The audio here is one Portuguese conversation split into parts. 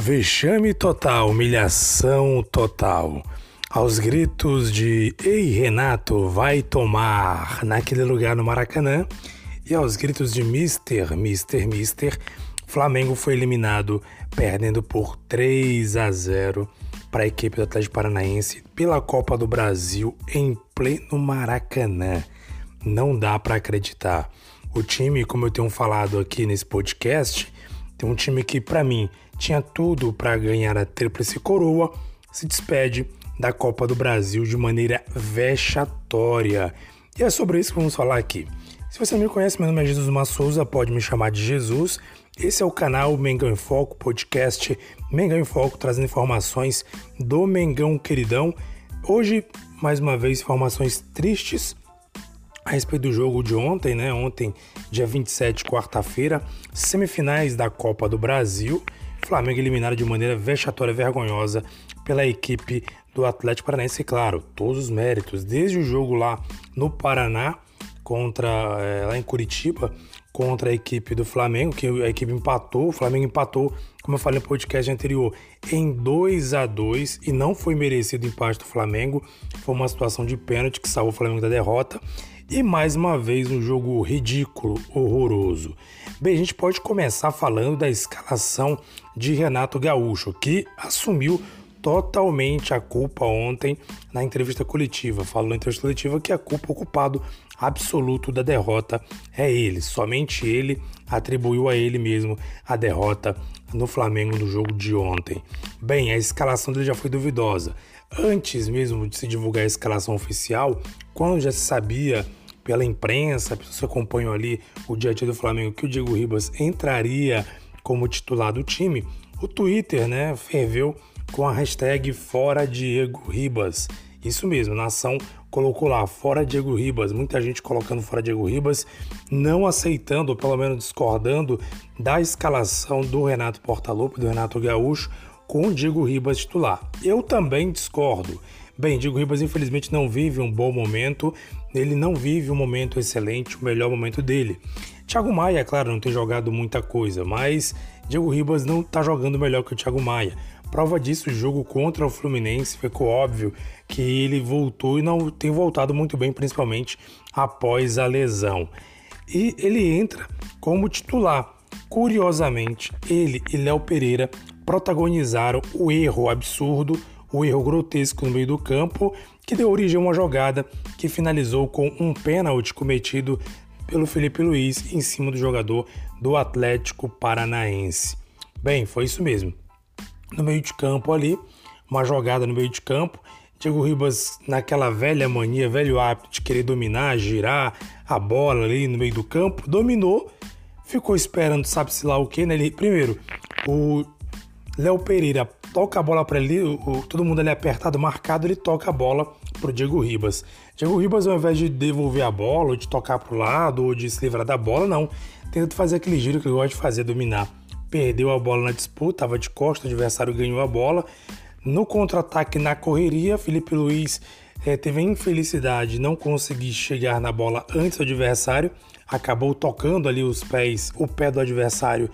Vexame total, humilhação total. Aos gritos de Ei Renato, vai tomar naquele lugar no Maracanã e aos gritos de Mister, Mister, Mister, Flamengo foi eliminado, perdendo por 3 a 0 para a equipe do Atlético Paranaense pela Copa do Brasil em pleno Maracanã. Não dá para acreditar. O time, como eu tenho falado aqui nesse podcast, tem um time que para mim tinha tudo para ganhar a tríplice coroa, se despede da Copa do Brasil de maneira vexatória. E é sobre isso que vamos falar aqui. Se você não me conhece, meu nome é Jesus Massouza, pode me chamar de Jesus. Esse é o canal Mengão em Foco, podcast Mengão em Foco, trazendo informações do Mengão queridão. Hoje, mais uma vez, informações tristes a respeito do jogo de ontem, né? Ontem, dia 27, quarta-feira, semifinais da Copa do Brasil. Flamengo eliminado de maneira vexatória, vergonhosa pela equipe do Atlético Paranaense, e claro, todos os méritos, desde o jogo lá no Paraná contra é, lá em Curitiba contra a equipe do Flamengo, que a equipe empatou, o Flamengo empatou, como eu falei no podcast anterior, em 2 a 2 e não foi merecido o empate do Flamengo, foi uma situação de pênalti que salvou o Flamengo da derrota. E mais uma vez um jogo ridículo, horroroso. Bem, a gente pode começar falando da escalação de Renato Gaúcho, que assumiu totalmente a culpa ontem na entrevista coletiva. Falou na entrevista coletiva que a culpa, o culpado absoluto da derrota é ele. Somente ele atribuiu a ele mesmo a derrota no Flamengo no jogo de ontem. Bem, a escalação dele já foi duvidosa. Antes mesmo de se divulgar a escalação oficial, quando já se sabia pela imprensa, pessoas que acompanham ali o dia a dia do Flamengo, que o Diego Ribas entraria como titular do time, o Twitter, né, ferveu com a hashtag Fora Diego Ribas. Isso mesmo, nação colocou lá Fora Diego Ribas, muita gente colocando Fora Diego Ribas, não aceitando, ou pelo menos discordando da escalação do Renato Portaluppi, do Renato Gaúcho, com o Diego Ribas titular. Eu também discordo. Bem, Diego Ribas infelizmente não vive um bom momento, ele não vive um momento excelente, o melhor momento dele. Thiago Maia, é claro, não tem jogado muita coisa, mas Diego Ribas não está jogando melhor que o Thiago Maia. Prova disso, o jogo contra o Fluminense ficou óbvio que ele voltou e não tem voltado muito bem, principalmente após a lesão. E ele entra como titular. Curiosamente, ele e Léo Pereira protagonizaram o erro absurdo o erro grotesco no meio do campo, que deu origem a uma jogada que finalizou com um pênalti cometido pelo Felipe Luiz em cima do jogador do Atlético Paranaense. Bem, foi isso mesmo. No meio de campo ali, uma jogada no meio de campo, Diego Ribas naquela velha mania, velho hábito de querer dominar, girar a bola ali no meio do campo, dominou, ficou esperando sabe-se lá o que, né? Ele, primeiro, o Léo Pereira toca a bola para ele, o, todo mundo ali apertado, marcado, ele toca a bola pro Diego Ribas. Diego Ribas, ao invés de devolver a bola, ou de tocar pro lado, ou de se livrar da bola, não. Tenta fazer aquele giro que ele gosta de fazer, dominar. Perdeu a bola na disputa, estava de costas, o adversário ganhou a bola. No contra-ataque, na correria, Felipe Luiz é, teve a infelicidade de não conseguir chegar na bola antes do adversário, acabou tocando ali os pés, o pé do adversário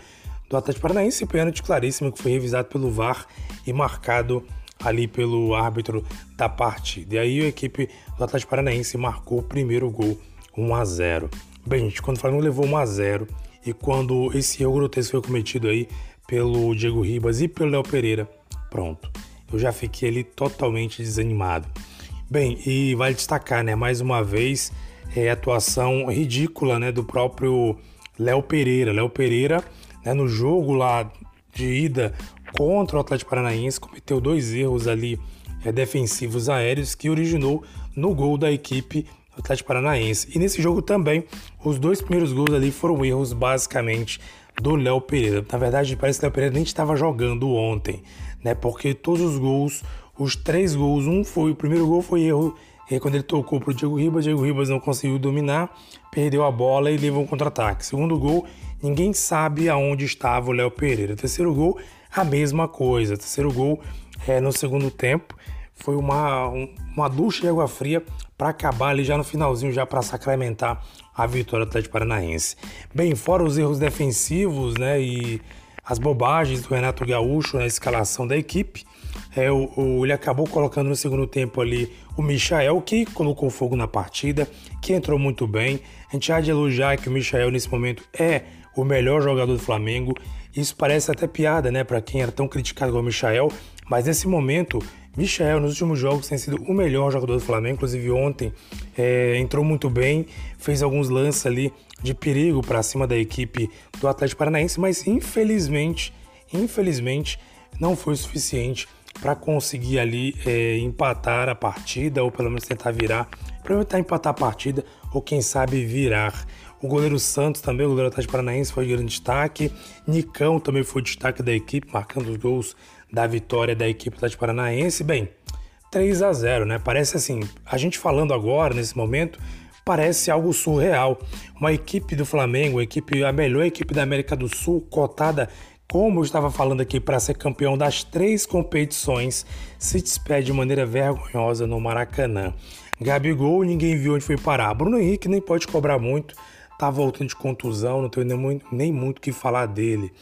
do Atlético Paranaense, pênalti claríssimo que foi revisado pelo VAR e marcado ali pelo árbitro da partida. E aí a equipe do Atlético Paranaense marcou o primeiro gol 1 a 0. Bem, gente, quando o Flamengo levou 1 a 0 e quando esse erro grotesco foi cometido aí pelo Diego Ribas e pelo Léo Pereira, pronto. Eu já fiquei ali totalmente desanimado. Bem, e vale destacar, né, mais uma vez, é atuação ridícula, né, do próprio Léo Pereira. Léo Pereira né, no jogo lá de ida contra o Atlético Paranaense, cometeu dois erros ali é, defensivos aéreos que originou no gol da equipe do Atlético Paranaense. E nesse jogo também, os dois primeiros gols ali foram erros basicamente do Léo Pereira. Na verdade, parece que o Léo Pereira nem estava jogando ontem, né? Porque todos os gols, os três gols, um foi, o primeiro gol foi erro e quando ele tocou para o Diego Ribas, Diego Ribas não conseguiu dominar, perdeu a bola e levou um contra-ataque. Segundo gol, ninguém sabe aonde estava o Léo Pereira. Terceiro gol, a mesma coisa. Terceiro gol é, no segundo tempo foi uma, uma ducha de água fria para acabar ali já no finalzinho, já para sacramentar a vitória do Atlético Paranaense. Bem, fora os erros defensivos, né, e as bobagens do Renato Gaúcho na escalação da equipe. É, o, o, ele acabou colocando no segundo tempo ali o Michael, que colocou fogo na partida, que entrou muito bem. A gente há de elogiar que o Michael nesse momento é o melhor jogador do Flamengo. Isso parece até piada, né, para quem era tão criticado como o Michael, mas nesse momento Michel, nos últimos jogos, tem sido o melhor jogador do Flamengo. Inclusive, ontem é, entrou muito bem, fez alguns lances ali de perigo para cima da equipe do Atlético Paranaense, mas infelizmente, infelizmente, não foi o suficiente para conseguir ali é, empatar a partida, ou pelo menos tentar virar, para tentar empatar a partida, ou quem sabe virar. O goleiro Santos também, o goleiro Atlético Paranaense, foi grande destaque. Nicão também foi destaque da equipe, marcando os gols da vitória da equipe Atlético Paranaense. Bem, 3 a 0, né? Parece assim, a gente falando agora, nesse momento, parece algo surreal. Uma equipe do Flamengo, a, equipe, a melhor equipe da América do Sul, cotada, como eu estava falando aqui, para ser campeão das três competições, se despede de maneira vergonhosa no Maracanã. Gabigol, ninguém viu onde foi parar. Bruno Henrique nem pode cobrar muito, tá voltando de contusão, não tenho nem muito, muito que falar dele.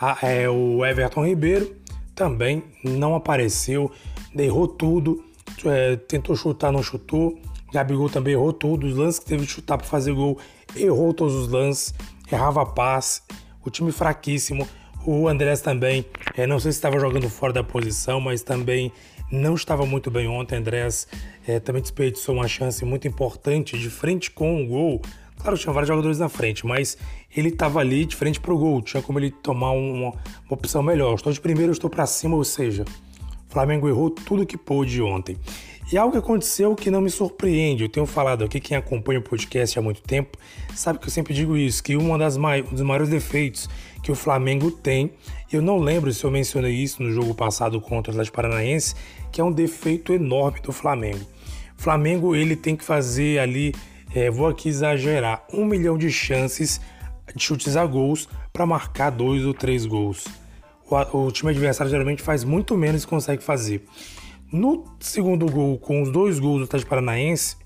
Ah, é, o Everton Ribeiro também não apareceu, errou tudo, é, tentou chutar, não chutou. Gabigol também errou tudo, os lances que teve de chutar para fazer gol, errou todos os lances, errava passe, o time fraquíssimo. O Andrés também, é, não sei se estava jogando fora da posição, mas também não estava muito bem ontem. Andrés é, também desperdiçou uma chance muito importante de frente com o gol Claro, tinha vários jogadores na frente, mas ele estava ali de frente para o gol, tinha como ele tomar uma, uma opção melhor. Eu estou de primeiro, eu estou para cima, ou seja, o Flamengo errou tudo que pôde ontem. E algo que aconteceu que não me surpreende. Eu tenho falado aqui, quem acompanha o podcast há muito tempo, sabe que eu sempre digo isso, que uma das mai, um dos maiores defeitos que o Flamengo tem, eu não lembro se eu mencionei isso no jogo passado contra o Atlético Paranaense, que é um defeito enorme do Flamengo. O Flamengo ele tem que fazer ali é, vou aqui exagerar, um milhão de chances de chutes a gols para marcar dois ou três gols. O, o, time adversário geralmente faz muito menos e consegue fazer. No segundo gol, com os dois gols do Atlético Paranaense,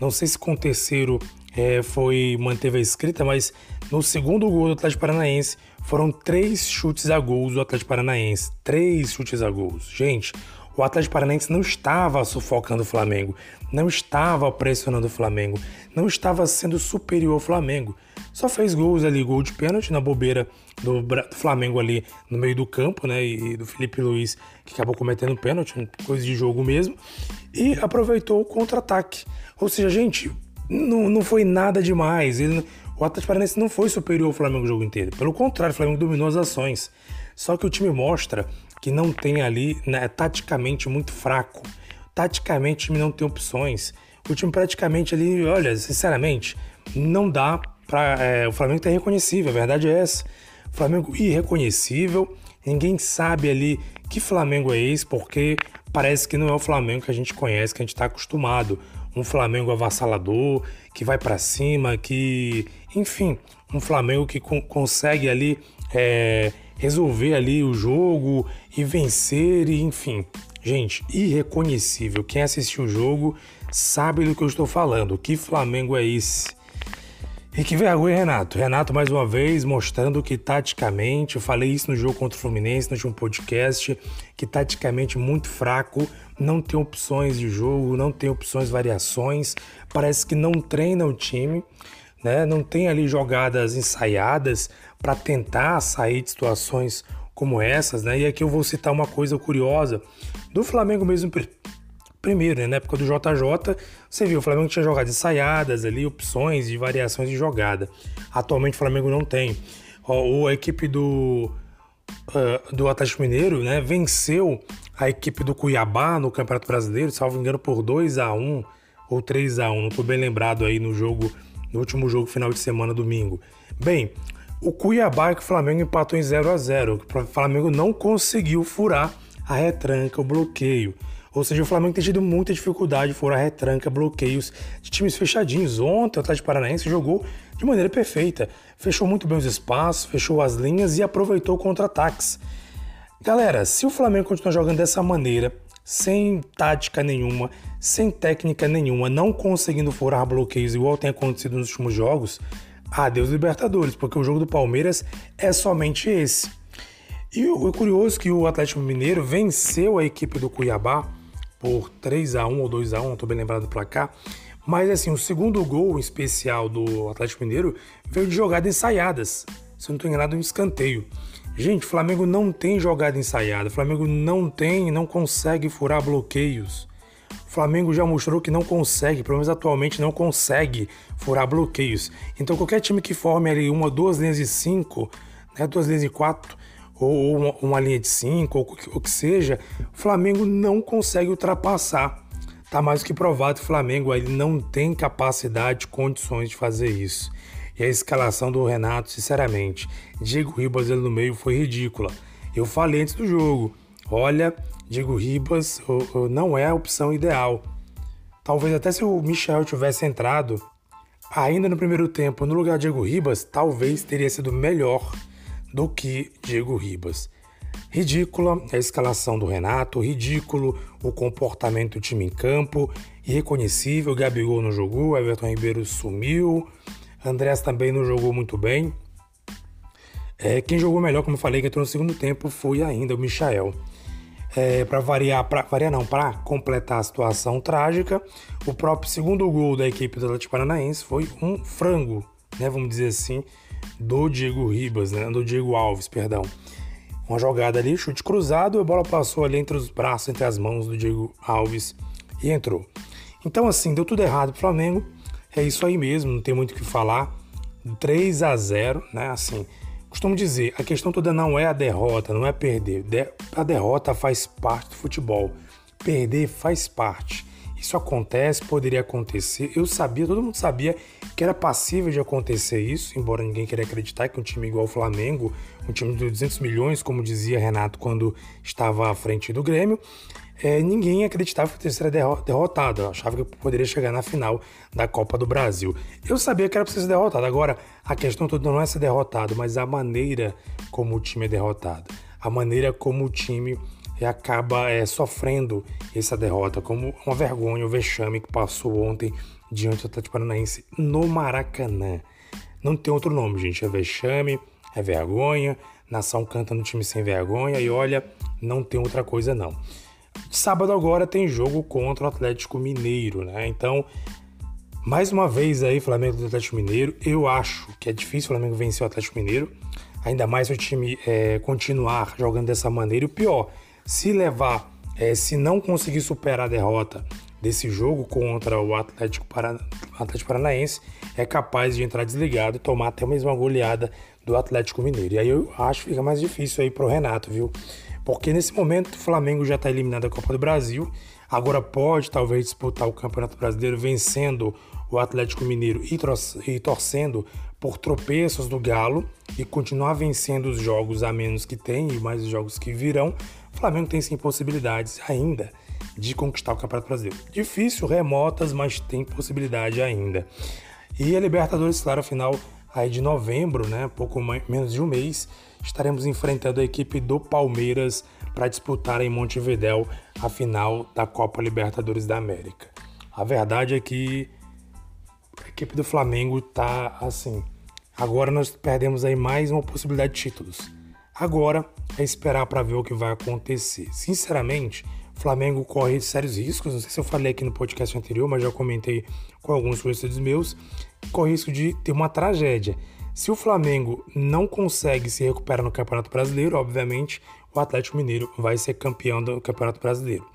não sei se com o terceiro é, foi manteve a escrita, mas no segundo gol do Atlético Paranaense foram três chutes a gols do Atlético Paranaense. Três chutes a gols. Gente, o Atlético Paranaense não estava sufocando o Flamengo, não estava pressionando o Flamengo, não estava sendo superior ao Flamengo. Só fez gols ali, gol de pênalti na bobeira do, do Flamengo ali no meio do campo, né? E do Felipe Luiz, que acabou cometendo pênalti, coisa de jogo mesmo. E aproveitou o contra-ataque. Ou seja, gente, não, não foi nada demais. Ele, o Atlético Paranaense não foi superior ao Flamengo o jogo inteiro. Pelo contrário, o Flamengo dominou as ações. Só que o time mostra que não tem ali, né, taticamente muito fraco. Taticamente o time não tem opções. O time praticamente ali, olha, sinceramente, não dá para é, o Flamengo tá irreconhecível, a verdade é essa. O Flamengo irreconhecível, ninguém sabe ali que Flamengo é esse, porque parece que não é o Flamengo que a gente conhece, que a gente está acostumado. Um Flamengo avassalador, que vai para cima, que, enfim, um Flamengo que con consegue ali é, resolver ali o jogo e vencer, e enfim. Gente, irreconhecível. Quem assistiu o jogo sabe do que eu estou falando. Que Flamengo é esse? E que vergonha, Renato. Renato, mais uma vez, mostrando que taticamente, eu falei isso no jogo contra o Fluminense, no último podcast, que taticamente muito fraco, não tem opções de jogo, não tem opções, variações, parece que não treina o time, né? não tem ali jogadas ensaiadas para tentar sair de situações como essas, né? E aqui eu vou citar uma coisa curiosa do Flamengo mesmo primeiro, né? Na época do JJ, você viu, o Flamengo tinha jogadas ensaiadas ali, opções de variações de jogada. Atualmente o Flamengo não tem. O, a equipe do, uh, do Atlético Mineiro, né? Venceu a equipe do Cuiabá no Campeonato Brasileiro, salvo engano, por 2 a 1 ou 3 a 1 não estou bem lembrado aí no jogo, no último jogo final de semana, domingo. Bem, o Cuiabá e o Flamengo empatou em 0 a 0 O Flamengo não conseguiu furar a retranca, o bloqueio. Ou seja, o Flamengo tem tido muita dificuldade de furar retranca, bloqueios de times fechadinhos. Ontem o Atlético Paranaense jogou de maneira perfeita. Fechou muito bem os espaços, fechou as linhas e aproveitou contra-ataques. Galera, se o Flamengo continuar jogando dessa maneira, sem tática nenhuma, sem técnica nenhuma, não conseguindo furar bloqueios igual tem acontecido nos últimos jogos, adeus Libertadores, porque o jogo do Palmeiras é somente esse. E o curioso é que o Atlético Mineiro venceu a equipe do Cuiabá por 3 a 1 ou 2 a 1 não estou bem lembrado do placar. Mas assim, o segundo gol especial do Atlético Mineiro veio de jogadas ensaiadas. Se não estou enganado, um escanteio. Gente, Flamengo não tem jogada ensaiada. Flamengo não tem, não consegue furar bloqueios. Flamengo já mostrou que não consegue, pelo menos atualmente não consegue furar bloqueios. Então qualquer time que forme ali uma, duas linhas de cinco, né, duas linhas de quatro, ou uma, uma linha de cinco, ou o que seja, Flamengo não consegue ultrapassar. Tá mais do que provado que o Flamengo ele não tem capacidade, condições de fazer isso. E a escalação do Renato, sinceramente, Diego Ribas ele no meio foi ridícula. Eu falei antes do jogo, olha, Diego Ribas não é a opção ideal. Talvez até se o Michel tivesse entrado ainda no primeiro tempo no lugar de Diego Ribas, talvez teria sido melhor do que Diego Ribas. Ridícula a escalação do Renato, ridículo o comportamento do time em campo, irreconhecível. Gabigol não jogou, Everton Ribeiro sumiu, Andrés também não jogou muito bem. É, quem jogou melhor, como eu falei, que entrou no segundo tempo foi ainda o Michael. É, para variar, para variar não, para completar a situação trágica, o próprio segundo gol da equipe do Atlético Paranaense foi um frango, né, vamos dizer assim, do Diego Ribas, né, do Diego Alves, perdão. Uma jogada ali, chute cruzado, a bola passou ali entre os braços, entre as mãos do Diego Alves e entrou. Então assim, deu tudo errado pro Flamengo. É isso aí mesmo, não tem muito o que falar. 3 a 0, né? Assim, Costumo dizer, a questão toda não é a derrota, não é perder. A derrota faz parte do futebol. Perder faz parte. Isso acontece, poderia acontecer. Eu sabia, todo mundo sabia que era passível de acontecer isso, embora ninguém queira acreditar que um time igual o Flamengo, um time de 200 milhões, como dizia Renato quando estava à frente do Grêmio, é, ninguém acreditava que seria derrotado. Eu achava que poderia chegar na final da Copa do Brasil. Eu sabia que era preciso ser derrotado. Agora, a questão toda não é ser derrotado, mas a maneira como o time é derrotado. A maneira como o time acaba é, sofrendo essa derrota, como uma vergonha, o vexame que passou ontem diante do Atlético Paranaense no Maracanã. Não tem outro nome, gente. É vexame, é vergonha. Nação canta no time sem vergonha e olha, não tem outra coisa não. Sábado agora tem jogo contra o Atlético Mineiro, né? Então, mais uma vez aí, Flamengo do Atlético Mineiro. Eu acho que é difícil o Flamengo vencer o Atlético Mineiro. Ainda mais se o time é, continuar jogando dessa maneira. E o pior, se levar, é, se não conseguir superar a derrota desse jogo contra o Atlético. Atlético Paranaense, é capaz de entrar desligado e tomar até mesmo uma goleada do Atlético Mineiro. E aí eu acho que fica mais difícil aí pro Renato, viu? Porque nesse momento o Flamengo já está eliminado da Copa do Brasil, agora pode talvez disputar o Campeonato Brasileiro vencendo o Atlético Mineiro e, torcendo por tropeços do Galo e continuar vencendo os jogos a menos que tem e mais os jogos que virão. O Flamengo tem sim possibilidades ainda de conquistar o Campeonato Brasileiro. Difícil, remotas, mas tem possibilidade ainda. E a Libertadores, claro, final aí de novembro, né, pouco menos de um mês, estaremos enfrentando a equipe do Palmeiras para disputar em Montevidéu a final da Copa Libertadores da América. A verdade é que a equipe do Flamengo está assim. Agora nós perdemos aí mais uma possibilidade de títulos. Agora é esperar para ver o que vai acontecer. Sinceramente, o Flamengo corre sérios riscos. Não sei se eu falei aqui no podcast anterior, mas já comentei com alguns conhecidos meus corre risco de ter uma tragédia. Se o Flamengo não consegue se recuperar no Campeonato Brasileiro, obviamente o Atlético Mineiro vai ser campeão do Campeonato Brasileiro.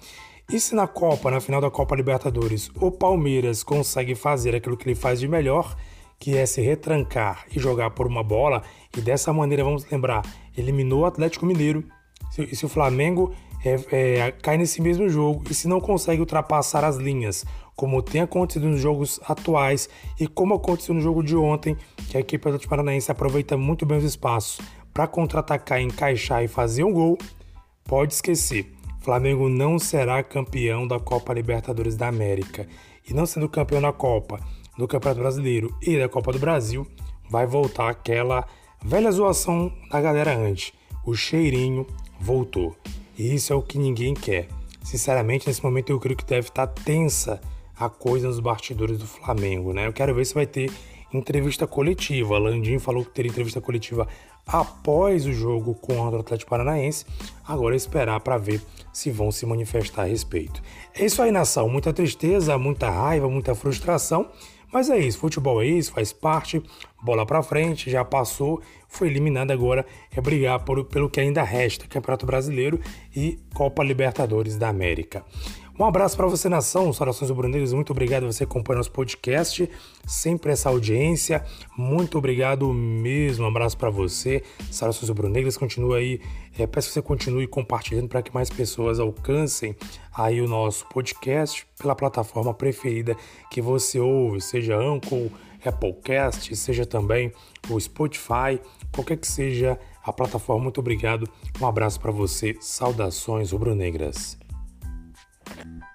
E se na Copa, na final da Copa Libertadores, o Palmeiras consegue fazer aquilo que ele faz de melhor, que é se retrancar e jogar por uma bola, e dessa maneira, vamos lembrar, eliminou o Atlético Mineiro. E se o Flamengo é, é, cai nesse mesmo jogo e se não consegue ultrapassar as linhas, como tem acontecido nos jogos atuais e como aconteceu no jogo de ontem, que a equipe do Paranaense aproveita muito bem os espaços para contra-atacar, encaixar e fazer um gol, pode esquecer. Flamengo não será campeão da Copa Libertadores da América. E não sendo campeão da Copa, do Campeonato Brasileiro e da Copa do Brasil, vai voltar aquela velha zoação da galera antes. O cheirinho voltou. E isso é o que ninguém quer. Sinceramente, nesse momento eu creio que deve estar tensa a coisa nos bastidores do Flamengo, né? Eu quero ver se vai ter entrevista coletiva. Landim falou que teria entrevista coletiva após o jogo contra o Atlético Paranaense. Agora é esperar para ver se vão se manifestar a respeito. É isso aí, nação. Muita tristeza, muita raiva, muita frustração. Mas é isso, futebol é isso, faz parte, bola para frente, já passou, foi eliminado agora, é brigar por, pelo que ainda resta, Campeonato Brasileiro e Copa Libertadores da América. Um abraço para você, nação. Saudações rubro-negras. Muito obrigado você acompanhando nosso podcast. Sempre essa audiência. Muito obrigado mesmo. Um abraço para você. Saudações rubro-negras. Continua aí. É, peço que você continue compartilhando para que mais pessoas alcancem aí o nosso podcast pela plataforma preferida que você ouve, seja Anchor, Applecast, seja também o Spotify, qualquer que seja a plataforma. Muito obrigado. Um abraço para você. Saudações rubro-negras. Thank you.